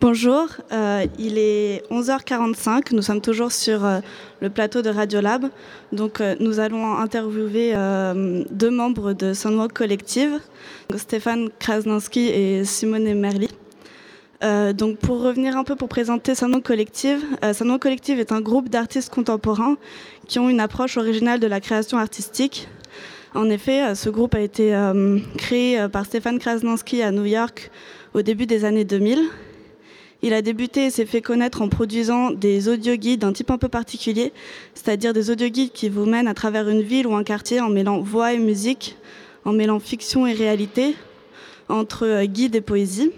Bonjour, euh, il est 11h45, nous sommes toujours sur euh, le plateau de Radiolab. Donc euh, nous allons interviewer deux membres de Sunwalk Collective, Stéphane Krasnanski et Simone Merli. donc pour revenir un peu pour présenter Sunwalk Collective, Sunwalk Collective est un groupe d'artistes contemporains qui ont une approche originale de la création artistique. En effet, ce groupe a été créé par Stéphane Krasnanski à New York au début des années 2000 il a débuté et s'est fait connaître en produisant des audio-guides d'un type un peu particulier, c'est-à-dire des audio-guides qui vous mènent à travers une ville ou un quartier en mêlant voix et musique, en mêlant fiction et réalité, entre euh, guide et poésie.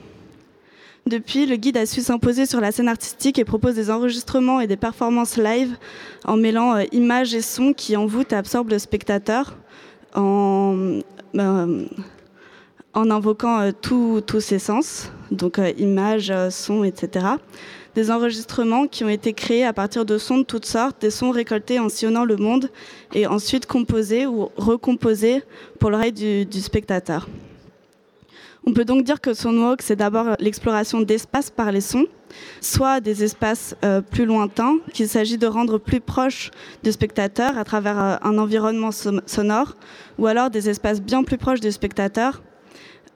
Depuis, le guide a su s'imposer sur la scène artistique et propose des enregistrements et des performances live en mêlant euh, images et sons qui envoûtent et absorbent le spectateur en, euh, en invoquant tous ses sens, donc euh, images, euh, sons, etc. Des enregistrements qui ont été créés à partir de sons de toutes sortes, des sons récoltés en sillonnant le monde et ensuite composés ou recomposés pour l'oreille du, spectateur. On peut donc dire que Soundwalk, c'est d'abord l'exploration d'espaces par les sons, soit des espaces plus lointains qu'il s'agit de rendre plus proches du spectateur à travers un environnement sonore, ou alors des espaces bien plus proches du spectateur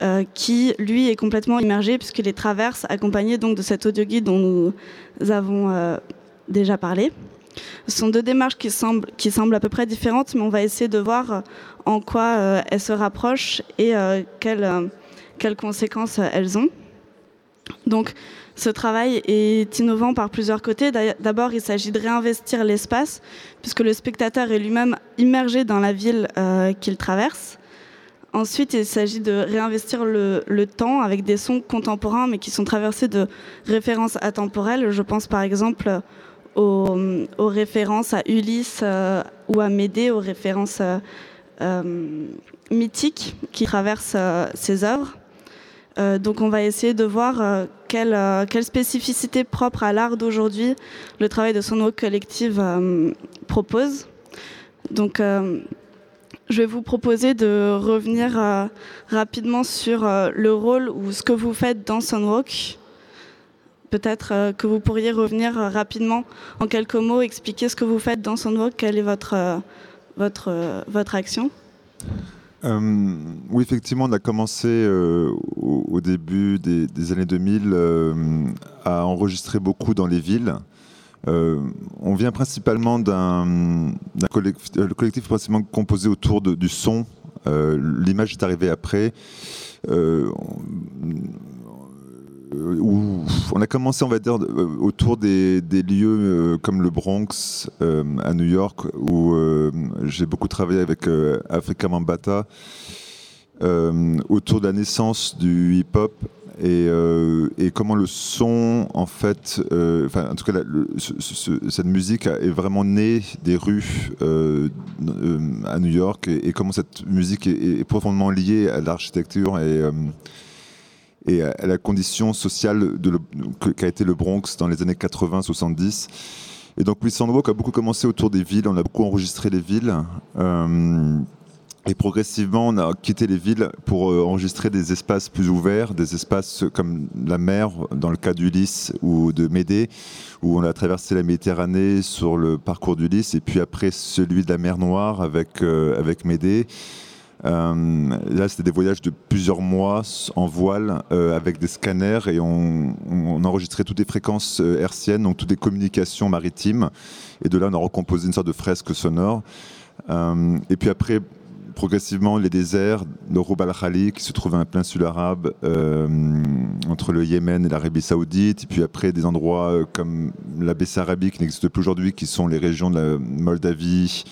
euh, qui lui est complètement immergé puisqu'il les traverse accompagné donc de cet audio guide dont nous avons euh, déjà parlé. Ce sont deux démarches qui semblent, à peu près différentes, mais on va essayer de voir en quoi euh, elles se rapprochent et quelles, quelles conséquences elles ont. Donc, ce travail est innovant par plusieurs côtés. D'abord, il s'agit de réinvestir l'espace, puisque le spectateur est lui-même immergé dans la ville qu'il traverse. Ensuite, il s'agit de réinvestir le, temps avec des sons contemporains, mais qui sont traversés de références atemporelles. Je pense par exemple aux, références à Ulysse euh, ou à Médée, aux références euh, euh, mythiques qui traversent ces œuvres. donc on va essayer de voir quelle, quelle, spécificité propre à l'art d'aujourd'hui le travail de son collective propose. Donc je vais vous proposer de revenir euh, rapidement sur euh, le rôle ou ce que vous faites dans Sunwalk. Peut-être euh, que vous pourriez revenir rapidement en quelques mots, expliquer ce que vous faites dans Sunwalk, quelle est votre, votre, votre action. oui, effectivement, on a commencé au, début des années 2000 à enregistrer beaucoup dans les villes. Euh, on vient principalement d'un collectif, le collectif principalement composé autour du son. Euh, l'image est arrivée après. Euh, on a commencé, on va dire, autour des, lieux comme le Bronx à New York, où j'ai beaucoup travaillé avec Africa Mambata, autour de la naissance du hip-hop euh, et, comment le son, en fait, euh, en tout cas, cette musique est vraiment née des rues euh, à New York et, comment cette musique est, profondément liée à l'architecture et, et à la condition sociale qu'a été le Bronx dans les années 80-70. Et donc, We Soundwalk a beaucoup commencé autour des villes, on a beaucoup enregistré les villes. Et progressivement, on a quitté les villes pour euh, enregistrer des espaces plus ouverts, des espaces comme la mer, dans le cas d'Ulysse ou de Médée, où on a traversé la Méditerranée sur le parcours d'Ulysse, et puis après celui de la mer Noire avec, euh, avec Médée. Euh, là, c'était des voyages de plusieurs mois en voile avec des scanners et on, enregistrait toutes les fréquences hertziennes, donc toutes les communications maritimes. Et de là, on a recomposé une sorte de fresque sonore. et puis après, progressivement les déserts de Rub al-Khali qui se trouve à un péninsule arabe euh, entre le Yémen et l'Arabie Saoudite, et puis après des endroits euh, comme la Bessarabie qui n'existe plus aujourd'hui, qui sont les régions de la Moldavie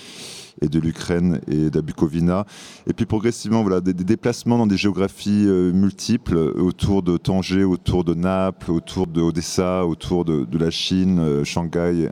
et de l'Ukraine et de la Bukovina. Et puis progressivement, voilà, des, déplacements dans des géographies euh, multiples autour de Tanger, autour de Naples, autour de Odessa, autour de, la Chine, Shanghai.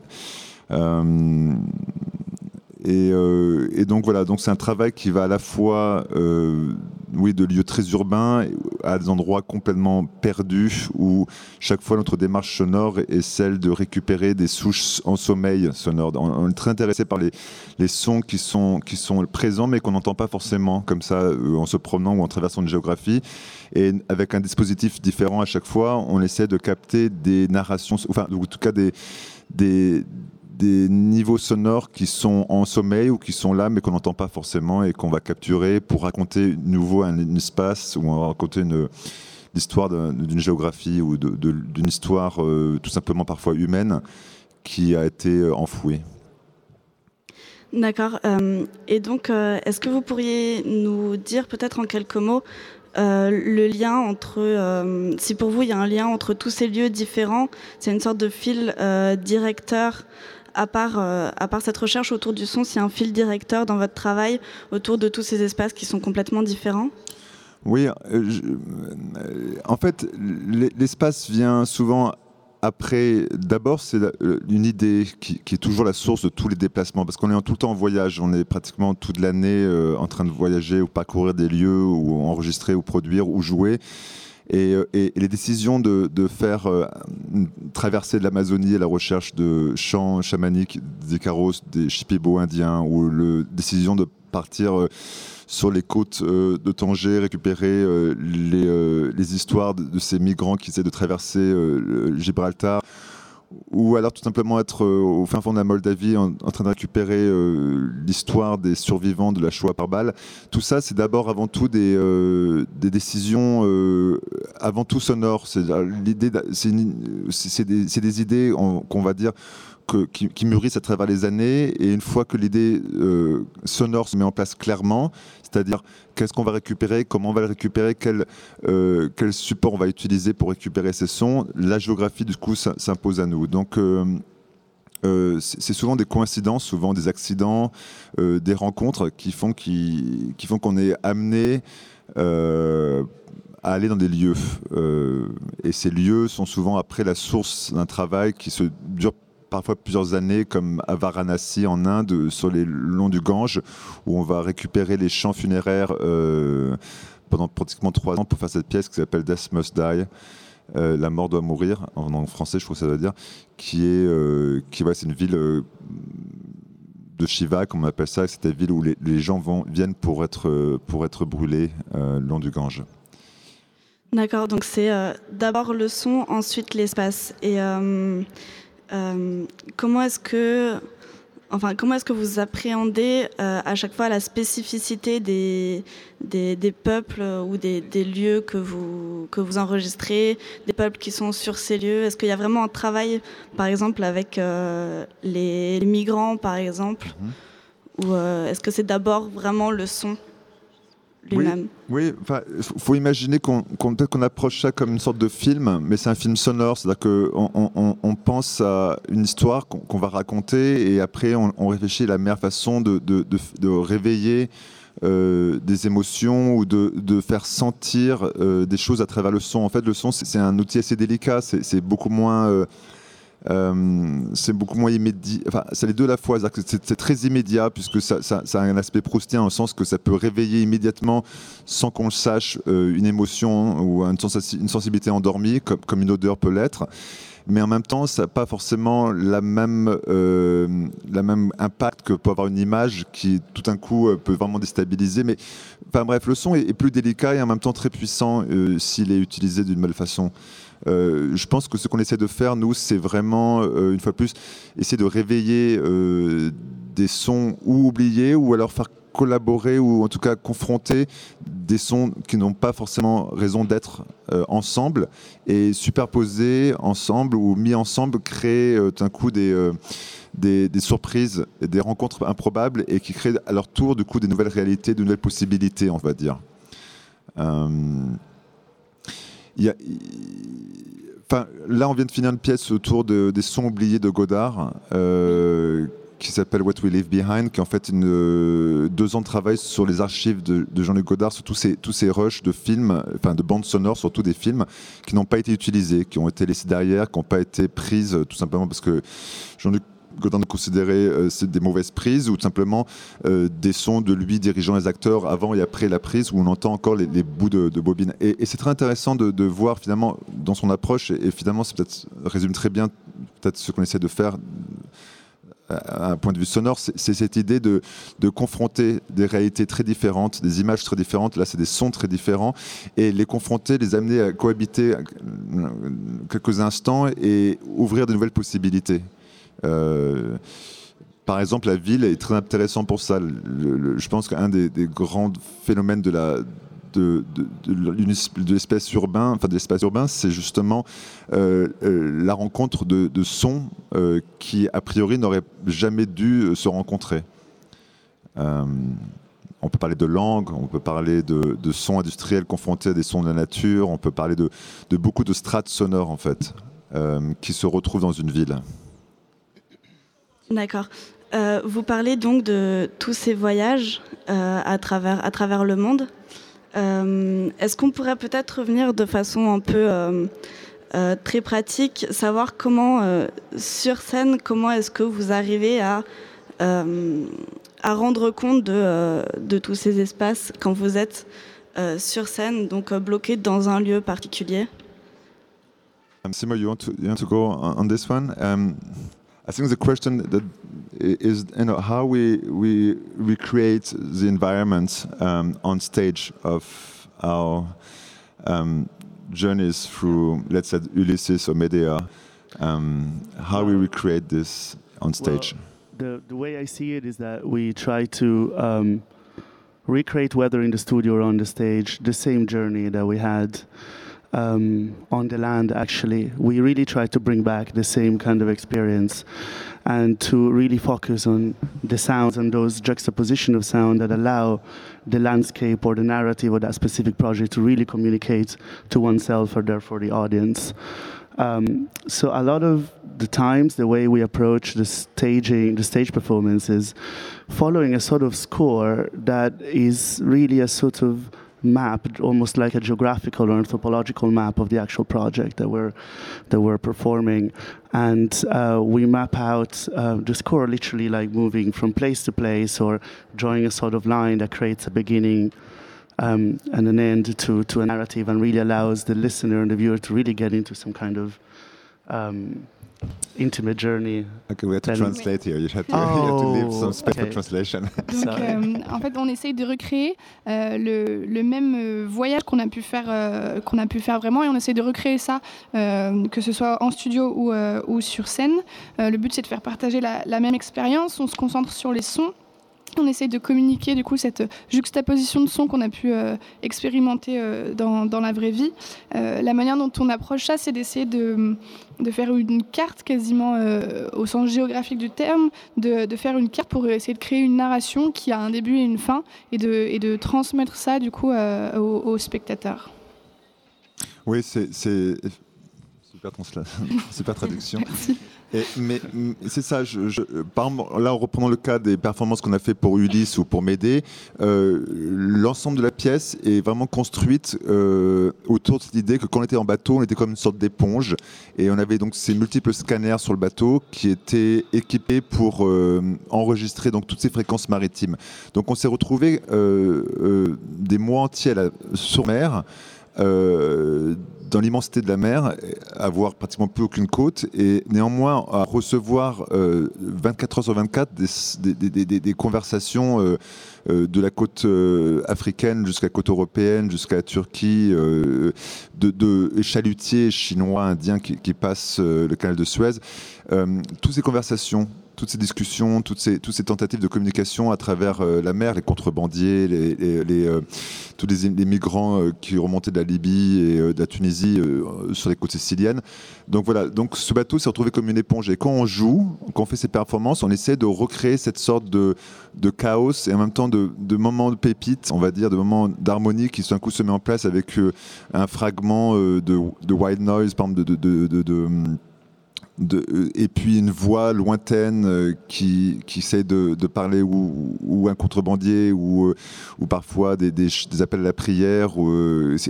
Et, donc voilà, donc c'est un travail qui va à la fois, euh, oui, de lieux très urbains à des endroits complètement perdus où chaque fois notre démarche sonore est celle de récupérer des souches en sommeil sonore. On, est très intéressé par les, sons qui sont, présents mais qu'on n'entend pas forcément comme ça euh, en se promenant ou en traversant une géographie. Et avec un dispositif différent à chaque fois, on essaie de capter des narrations, enfin en tout cas des des niveaux sonores qui sont en sommeil ou qui sont là mais qu'on n'entend pas forcément et qu'on va capturer pour raconter nouveau un, espace ou raconter une l'histoire d'une géographie ou d'une histoire euh, tout simplement parfois humaine qui a été euh, enfouie. D'accord. Euh, et donc, est-ce que vous pourriez nous dire peut-être en quelques mots le lien entre, si pour vous il y a un lien entre tous ces lieux différents, c'est une sorte de fil directeur à part, euh, à part cette recherche autour du son, s'il y a un fil directeur dans votre travail autour de tous ces espaces qui sont complètement différents? Oui, euh, euh, en fait, l'espace vient souvent après, d'abord, c'est une idée qui, est toujours la source de tous les déplacements, parce qu'on est tout le temps en voyage, on est pratiquement toute l'année en train de voyager ou parcourir des lieux, ou enregistrer, ou produire, ou jouer. Euh, et, les décisions de, faire euh, traverser de l'Amazonie à la recherche de chants chamaniques, des carros, des chipibos indiens, ou la décision de partir euh, sur les côtes de Tanger, récupérer les, histoires de, ces migrants qui essaient de traverser Gibraltar ou alors tout simplement être euh, au fin fond de la Moldavie en, train de récupérer euh, l'histoire des survivants de la Shoah par balle. Tout ça, c'est d'abord avant tout des, euh, décisions avant tout sonores. C'est des, idées qu'on va dire qui, mûrissent à travers les années. Et une fois que l'idée sonore se met en place clairement, c'est-à-dire qu'est-ce qu'on va récupérer, comment on va le récupérer, quel, euh, quel support on va utiliser pour récupérer ces sons. La géographie, du coup, s'impose à nous. Donc, euh, euh, c'est souvent des coïncidences, souvent des accidents, des rencontres qui font qui, qui qu'on est amené à aller dans des lieux. et ces lieux sont souvent après la source d'un travail qui se dure parfois plusieurs années, comme à Varanasi en Inde, sur les longs du Gange, où on va récupérer les champs funéraires euh, pendant pratiquement trois ans pour faire cette pièce qui s'appelle Death Must Die. Euh, la mort doit mourir, en, français, je trouve que ça veut dire, qui est, euh, qui, c'est une ville de Shiva, comme on appelle ça, c'est une ville où les, gens vont, viennent pour être, pour être brûlés le long du Gange. D'accord, donc c'est d'abord le son, ensuite l'espace. Et comment est-ce que Enfin, comment est-ce que vous appréhendez euh, à chaque fois la spécificité des, des, peuples ou des, lieux que vous, que vous enregistrez, des peuples qui sont sur ces lieux? Est-ce qu'il y a vraiment un travail, par exemple, avec euh, les, migrants, par exemple? Mm-hmm. Ou est-ce que c'est d'abord vraiment le son? Oui, il faut imaginer qu'on qu'on approche ça comme une sorte de film, mais c'est un film sonore, c'est-à-dire qu'on on, pense à une histoire qu'on va raconter et après on, réfléchit à la meilleure façon de, de, de, réveiller euh, des émotions ou de, de faire sentir euh, des choses à travers le son. En fait, le son, c'est un outil assez délicat, c'est beaucoup moins... Euh, euh, c'est beaucoup moins immédiat. Enfin, c'est les deux à la fois. C'est très immédiat puisque ça, a un aspect proustien en sens que ça peut réveiller immédiatement, sans qu'on le sache, euh, une émotion ou une, sensibilité endormie, comme, une odeur peut l'être mais en même temps, ça n'a pas forcément la même, euh, impact que peut avoir une image qui, tout d'un coup, peut vraiment déstabiliser. Mais enfin, bref, le son est, plus délicat et en même temps très puissant s'il est utilisé d'une mauvaise façon. Euh, je pense que ce qu'on essaie de faire, nous, c'est vraiment, euh, une fois de plus, essayer de réveiller euh, des sons ou oubliés, ou alors faire collaborer ou en tout cas confronter des sons qui n'ont pas forcément raison d'être ensemble et superposer ensemble ou mis ensemble créer d'un coup des, des, des, surprises, des rencontres improbables et qui créent à leur tour du coup des nouvelles réalités, de nouvelles possibilités, on va dire. Là, on vient de finir une pièce autour de, des sons oubliés de Godard. Euh, qui s'appelle What We Leave Behind, qui est en fait euh, deux ans de travail sur les archives de, Jean-Luc Godard, sur tous ces, tous rushs de films, enfin de bandes sonores, surtout des films, qui n'ont pas été utilisés, qui ont été laissés derrière, qui n'ont pas été prises, tout simplement parce que Jean-Luc Godin de considérer des mauvaises prises ou simplement des sons de lui dirigeant les acteurs avant et après la prise où on entend encore les, bouts de, bobine. Et, c'est très intéressant de, voir finalement dans son approche, et, finalement, ça résume très bien peut-être ce qu'on essaie de faire à un point de vue sonore, c'est cette idée de, confronter des réalités très différentes, des images très différentes, là c'est des sons très différents, et les confronter, les amener à cohabiter quelques instants et ouvrir de nouvelles possibilités. Euh, par exemple, la ville est très intéressante pour ça. je pense qu'un des, grands phénomènes de la, de, de, l'espace urbain, enfin de l'espace urbain, c'est justement euh, euh, la rencontre de, sons qui a priori n'auraient jamais dû se rencontrer. on peut parler de langue, on peut parler de, sons industriels confrontés à des sons de la nature, on peut parler de, beaucoup de strates sonores en fait, qui se retrouvent dans une ville. D'accord. vous parlez donc de tous ces voyages à, travers, à travers le monde. Euh, est-ce qu'on pourrait peut-être revenir de façon un peu euh, euh, très pratique, savoir comment, sur scène, comment est-ce que vous arrivez à, rendre compte de, tous ces espaces quand vous êtes sur scène, donc bloqué dans un lieu particulier? Um, Simo, you want to, you want? Um, I think the question that is you know, how we, we recreate the environment um, on stage of our um, journeys through, let's say, Ulysses or Medea. Um, how we recreate this on stage. Well, the, the way I see it is that we try to um, recreate, whether in the studio or on the stage, the same journey that we had um, on the land, actually. We really try to bring back the same kind of experience and to really focus on the sounds and those juxtaposition of sound that allow the landscape or the narrative or that specific project to really communicate to oneself or therefore the audience. Um, so a lot of the times, the way we approach the staging, the stage performance is following a sort of score that is really a sort of map, almost like a geographical or anthropological map of the actual project that we're that we're performing, and uh, we map out uh, the score literally like moving from place to place or drawing a sort of line that creates a beginning. Um, and an end to, to a narrative and really allows the listener and the viewer to really get into some kind of um, intimate journey. Okay, we have to translate here. You have to, oh, you have to leave some oh, space okay. for translation. Donc, euh, en fait, on essaye de recréer euh, le, le, même euh, voyage qu'on a pu faire, euh, qu'on a pu faire vraiment, et on essaye de recréer ça, euh, que ce soit en studio ou, euh, ou sur scène. le but, c'est de faire partager la, la même expérience. On se concentre sur les sons on essaye de communiquer du coup cette juxtaposition de sons qu'on a pu euh, expérimenter euh, dans, dans, la vraie vie. Euh, la manière dont on approche ça, c'est d'essayer de, de, faire une carte quasiment au sens géographique du terme, de, de, faire une carte pour essayer de créer une narration qui a un début et une fin et de, et de transmettre ça du coup aux, spectateurs. Oui, c'est super, super traduction. Merci mais c'est ça, là en reprenant le cas des performances qu'on a fait pour Ulysse ou pour Médée, euh, l'ensemble de la pièce est vraiment construite euh, autour de cette idée que quand on était en bateau, on était comme une sorte d'éponge et on avait donc ces multiples scanners sur le bateau qui étaient équipés pour euh, enregistrer donc toutes ces fréquences maritimes. Donc on s'est retrouvé des mois entiers sur mer. Dans l'immensité de la mer, avoir pratiquement plus aucune côte et néanmoins recevoir 24 euh, heures sur 24 des, conversations euh, euh, de la côte africaine jusqu'à la côte européenne, jusqu'à la Turquie, de, de, chalutiers chinois, indiens qui, qui passent le canal de Suez. toutes ces conversations toutes ces discussions, toutes ces, tentatives de communication à travers euh, la mer, les contrebandiers, euh, tous les, migrants euh, qui remontaient de la Libye et de la Tunisie sur les côtes siciliennes. Donc voilà, donc ce bateau s'est retrouvé comme une éponge. Et quand on joue, quand on fait ces performances, on essaie de recréer cette sorte de, chaos et en même temps de, moments de pépite, on va dire, de moments d'harmonie qui d'un coup se met en place avec un fragment de, de white noise, par exemple, de euh, et puis une voix lointaine euh, qui, qui essaie de, parler ou, un contrebandier ou, euh, ou parfois des, des, appels à la prière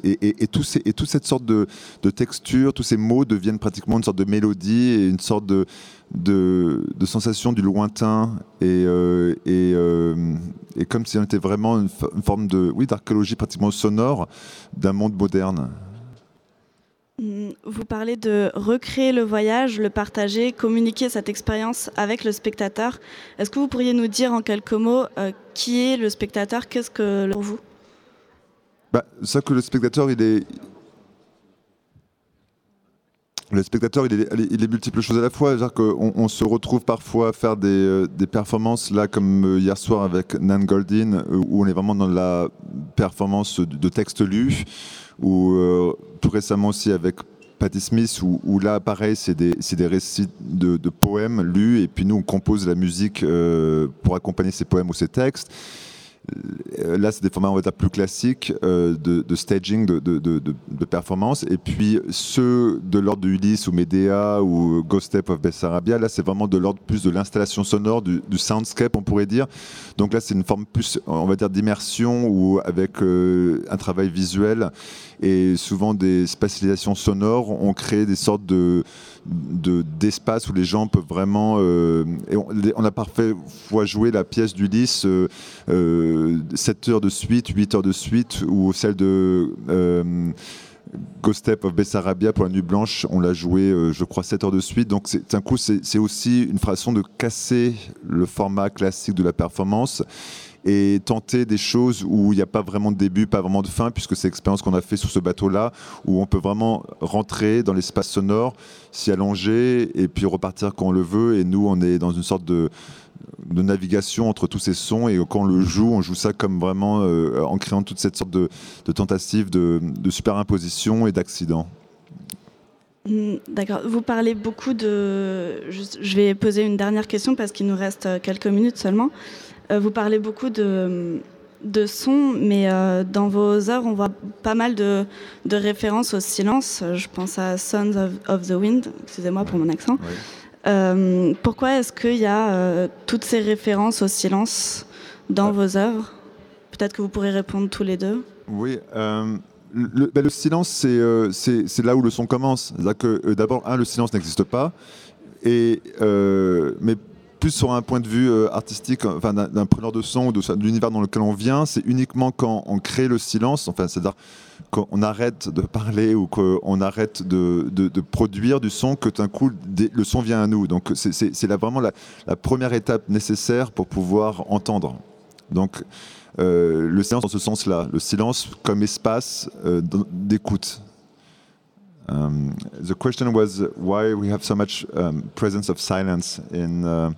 et, et, tout et toute cette sorte de, de, texture, tous ces mots deviennent pratiquement une sorte de mélodie et une sorte de, de, sensation du lointain et, et, comme si on était vraiment une, une forme de oui d'archéologie pratiquement sonore d'un monde moderne. Vous parlez de recréer le voyage, le partager, communiquer cette expérience avec le spectateur. Est-ce que vous pourriez nous dire en quelques mots euh, qui est le spectateur Qu'est-ce que pour vous? Bah, Ça que le spectateur, il est, le spectateur, il est, il est, multiple choses à la fois. On, on, se retrouve parfois à faire des, euh, des performances, là, comme euh, hier soir avec Nan Goldin, où on est vraiment dans la performance de texte lu ou euh, tout récemment aussi avec Patti Smith, où, là, pareil, c'est des, des, récits de, poèmes lus, et puis nous, on compose la musique euh, pour accompagner ces poèmes ou ces textes. Euh, là, c'est des formats, on va dire, plus classiques euh, de, staging, de, performance. Et puis ceux de l'ordre de Ulysse ou Medea ou Ghost Step of Bessarabia, là, c'est vraiment de l'ordre plus de l'installation sonore, du, soundscape, on pourrait dire. Donc là, c'est une forme plus, on va dire, d'immersion ou avec euh, un travail visuel et souvent des spatialisations sonores. On crée des sortes de d'espace où les gens peuvent vraiment. Euh, on, a parfois joué la pièce d'Ulysse euh, 7 euh, heures de suite, 8 heures de suite, ou celle de. Euh, Ghost Step of Bessarabia pour la Nuit Blanche, on l'a joué, je crois, 7 heures de suite. Donc, c'est un coup, c'est aussi une façon de casser le format classique de la performance et tenter des choses où il n'y a pas vraiment de début, pas vraiment de fin, puisque c'est l'expérience qu'on a fait sur ce bateau-là, où on peut vraiment rentrer dans l'espace sonore, s'y allonger et puis repartir quand on le veut. Et nous, on est dans une sorte de, navigation entre tous ces sons et quand on le joue, on joue ça comme vraiment euh, en créant toute cette sorte de, de tentative de, de superimposition et d'accident. Hmm, d'accord. Vous parlez beaucoup de. Je vais poser une dernière question parce qu'il nous reste quelques minutes seulement. Euh, vous parlez beaucoup de, de son, mais euh, dans vos œuvres, on voit pas mal de, de, références au silence. Je pense à Sons of, the Wind, excusez-moi pour mon accent. Euh, pourquoi est-ce qu'il y a toutes ces références au silence dans vos œuvres? Peut-être que vous pourrez répondre tous les deux. Oui. Le, ben, le, silence, c'est là où le son commence. D'abord, un, le silence n'existe pas. Et, mais plus sur un point de vue euh, artistique, enfin, d'un preneur de son ou de, l'univers dans lequel on vient, c'est uniquement quand on crée le silence, enfin, c'est-à-dire qu'on arrête de parler ou qu'on arrête de, de, produire du son, que d'un coup, le son vient à nous. Donc, c'est vraiment la, première étape nécessaire pour pouvoir entendre. Donc, euh, le silence dans ce sens-là, le silence comme espace euh, d'écoute. Um, the question was why we have so much um, presence of silence in uh,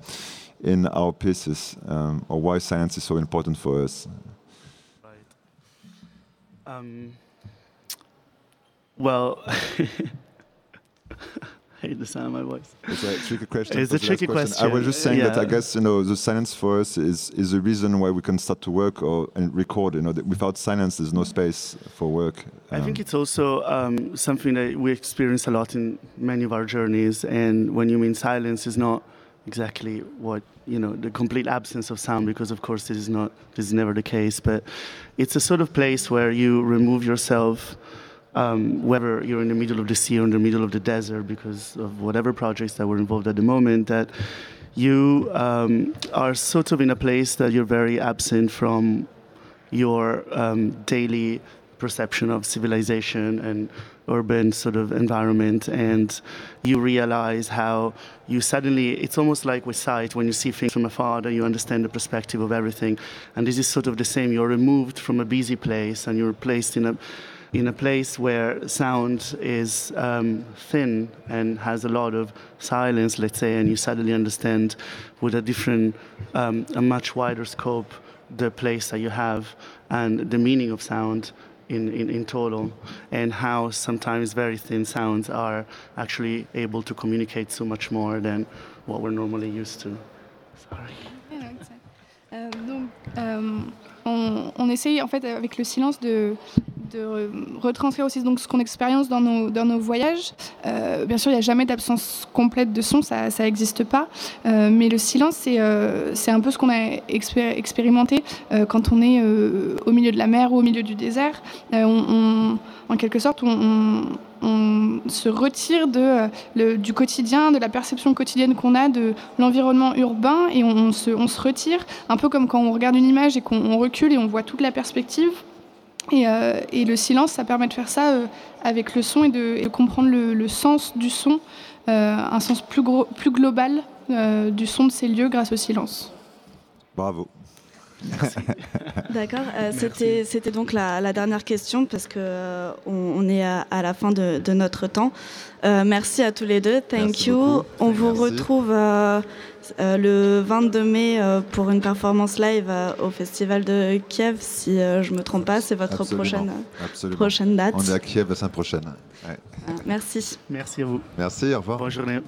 in our pieces, um, or why silence is so important for us. Right. Um, well. hate the sound of my voice. It's a tricky question. It's a tricky question. question. I was just saying yeah. that I guess you know the silence for us is is the reason why we can start to work or and record. You know, without silence, there's no space for work. Um, I think um, it's also um, something that we experience a lot in many of our journeys. And when you mean silence, is not exactly what you know the complete absence of sound because of course this is not this is never the case but it's a sort of place where you remove yourself um, whether you're in the middle of the sea or in the middle of the desert because of whatever projects that were involved at the moment, that you um, are sort of in a place that you're very absent from your um, daily perception of civilization and urban sort of environment. And you realize how you suddenly it's almost like with sight when you see things from afar that you understand the perspective of everything. And this is sort of the same. You're removed from a busy place and you're placed in a in a place where sound is um, thin and has a lot of silence, let's say, and you suddenly understand with a different, um, a much wider scope, the place that you have and the meaning of sound in, in, in total, and how sometimes very thin sounds are actually able to communicate so much more than what we're normally used to. Sorry. Donc, euh, on, on, essaye en fait avec le silence de de retranscrire aussi donc ce qu'on expérience dans nos, dans nos voyages. Euh, bien sûr, il n'y a jamais d'absence complète de son, ça n'existe pas. Euh, mais le silence, c'est euh, un peu ce qu'on a expérimenté quand on est au milieu de la mer ou au milieu du désert. En quelque sorte, on, on se retire de, le, du quotidien, de la perception quotidienne qu'on a de l'environnement urbain et on, se, on, se, retire, un peu comme quand on regarde une image et qu'on recule et on voit toute la perspective. Euh, et, le silence, ça permet de faire ça euh, avec le son et de, comprendre le, sens du son, euh, un sens plus, plus global du son de ces lieux grâce au silence. Bravo. D'accord. C'était donc la, dernière question parce que on, est à, la fin de, notre temps. merci à tous les deux. Thank you. On vous retrouve euh, le 22 mai euh, pour une performance live euh, au Festival de Kiev, si je ne me trompe pas. C'est votre prochaine, prochaine date. On est à Kiev la semaine prochaine. merci. Merci à vous. Merci, au revoir. Bonne journée.